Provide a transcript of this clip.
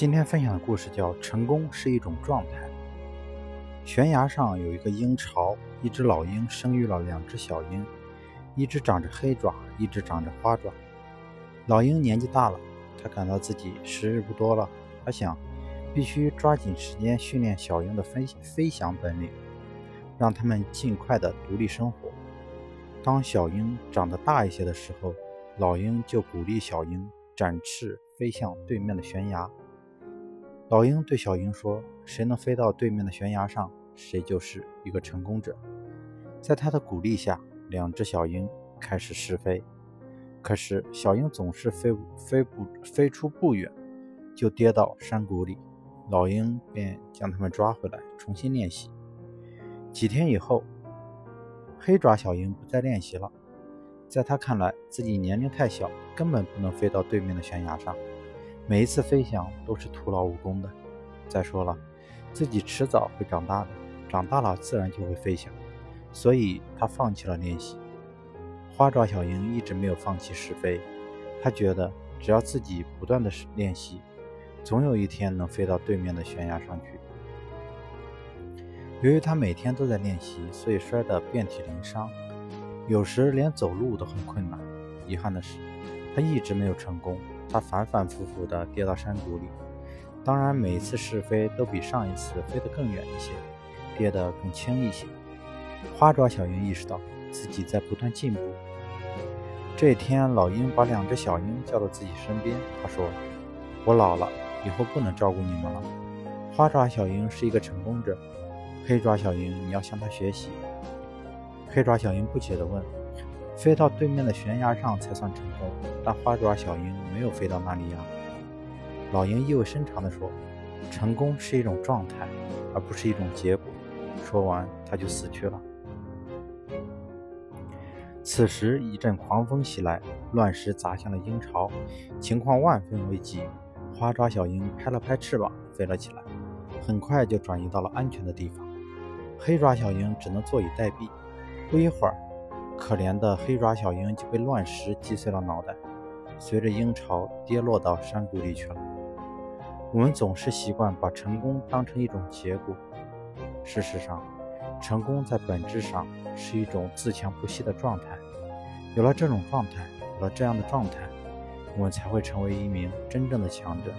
今天分享的故事叫《成功是一种状态》。悬崖上有一个鹰巢，一只老鹰生育了两只小鹰，一只长着黑爪，一只长着花爪。老鹰年纪大了，它感到自己时日不多了，它想，必须抓紧时间训练小鹰的飞飞翔本领，让它们尽快的独立生活。当小鹰长得大一些的时候，老鹰就鼓励小鹰展翅飞向对面的悬崖。老鹰对小鹰说：“谁能飞到对面的悬崖上，谁就是一个成功者。”在他的鼓励下，两只小鹰开始试飞。可是小鹰总是飞飞不飞出不远，就跌到山谷里。老鹰便将它们抓回来，重新练习。几天以后，黑爪小鹰不再练习了。在他看来，自己年龄太小，根本不能飞到对面的悬崖上。每一次飞翔都是徒劳无功的。再说了，自己迟早会长大的，长大了自然就会飞翔，所以他放弃了练习。花爪小鹰一直没有放弃试飞，他觉得只要自己不断的练习，总有一天能飞到对面的悬崖上去。由于他每天都在练习，所以摔得遍体鳞伤，有时连走路都很困难。遗憾的是，他一直没有成功。他反反复复地跌到山谷里，当然，每次试飞都比上一次飞得更远一些，跌得更轻一些。花爪小鹰意识到自己在不断进步。这天，老鹰把两只小鹰叫到自己身边，他说：“我老了，以后不能照顾你们了。花爪小鹰是一个成功者，黑爪小鹰，你要向他学习。”黑爪小鹰不解地问。飞到对面的悬崖上才算成功，但花爪小鹰没有飞到那里呀。老鹰意味深长地说：“成功是一种状态，而不是一种结果。”说完，他就死去了。此时，一阵狂风袭来，乱石砸向了鹰巢，情况万分危急。花爪小鹰拍了拍翅膀，飞了起来，很快就转移到了安全的地方。黑爪小鹰只能坐以待毙。不一会儿，可怜的黑爪小鹰就被乱石击碎了脑袋，随着鹰巢跌落到山谷里去了。我们总是习惯把成功当成一种结果，事实上，成功在本质上是一种自强不息的状态。有了这种状态，有了这样的状态，我们才会成为一名真正的强者。